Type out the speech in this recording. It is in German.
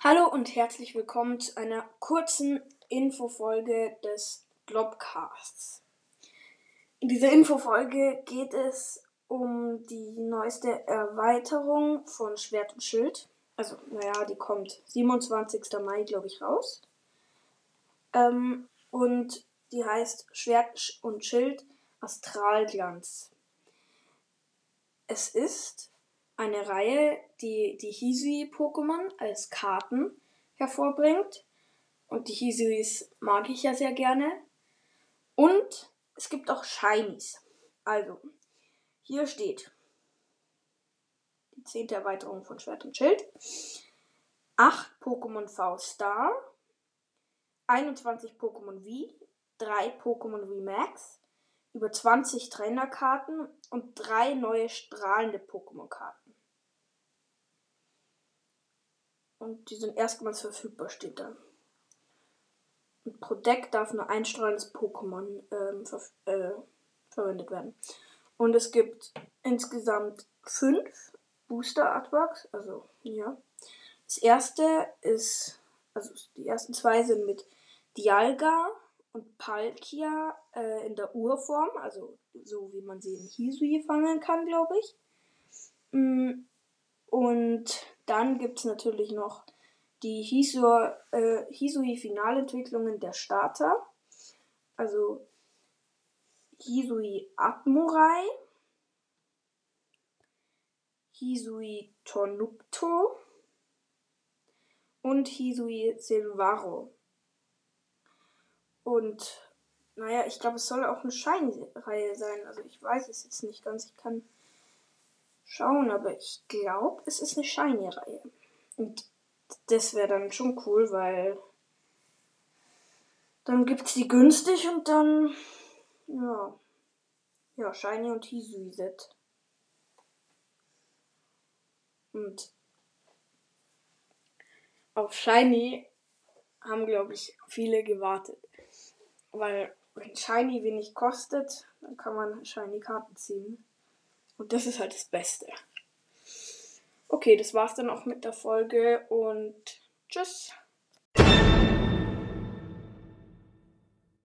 Hallo und herzlich willkommen zu einer kurzen Infofolge des Globcasts. In dieser Infofolge geht es um die neueste Erweiterung von Schwert und Schild. Also, naja, die kommt 27. Mai, glaube ich, raus. Ähm, und die heißt Schwert und Schild Astralglanz. Es ist eine Reihe, die die Hisui-Pokémon als Karten hervorbringt. Und die Hisuis mag ich ja sehr gerne. Und es gibt auch Shinies. Also, hier steht die zehnte Erweiterung von Schwert und Schild. 8 Pokémon V-Star, 21 Pokémon V, 3 Pokémon V Max, über 20 Trainerkarten und drei neue strahlende Pokémon-Karten. Und die sind erstmals verfügbar, steht da. Und pro Deck darf nur ein strahlendes Pokémon ähm, ver äh, verwendet werden. Und es gibt insgesamt fünf Booster Artworks. Also, ja. Das erste ist, also die ersten zwei sind mit Dialga und Palkia äh, in der Urform, also so wie man sie in Hisui fangen kann, glaube ich. Mm, und dann gibt es natürlich noch die Hisui, äh, Hisui Finalentwicklungen der Starter. Also Hisui Admurai, Hisui Tornupto und Hisui Silvaro. Und naja, ich glaube, es soll auch eine Shiny-Reihe sein. Also ich weiß es jetzt nicht ganz. Ich kann schauen, aber ich glaube, es ist eine Shiny-Reihe. Und das wäre dann schon cool, weil dann gibt es die günstig und dann, ja, ja, Shiny und Hisui-Set. Und auf Shiny haben, glaube ich, viele gewartet. Weil wenn Shiny wenig kostet, dann kann man Shiny Karten ziehen. Und das ist halt das Beste. Okay, das war's dann auch mit der Folge und tschüss.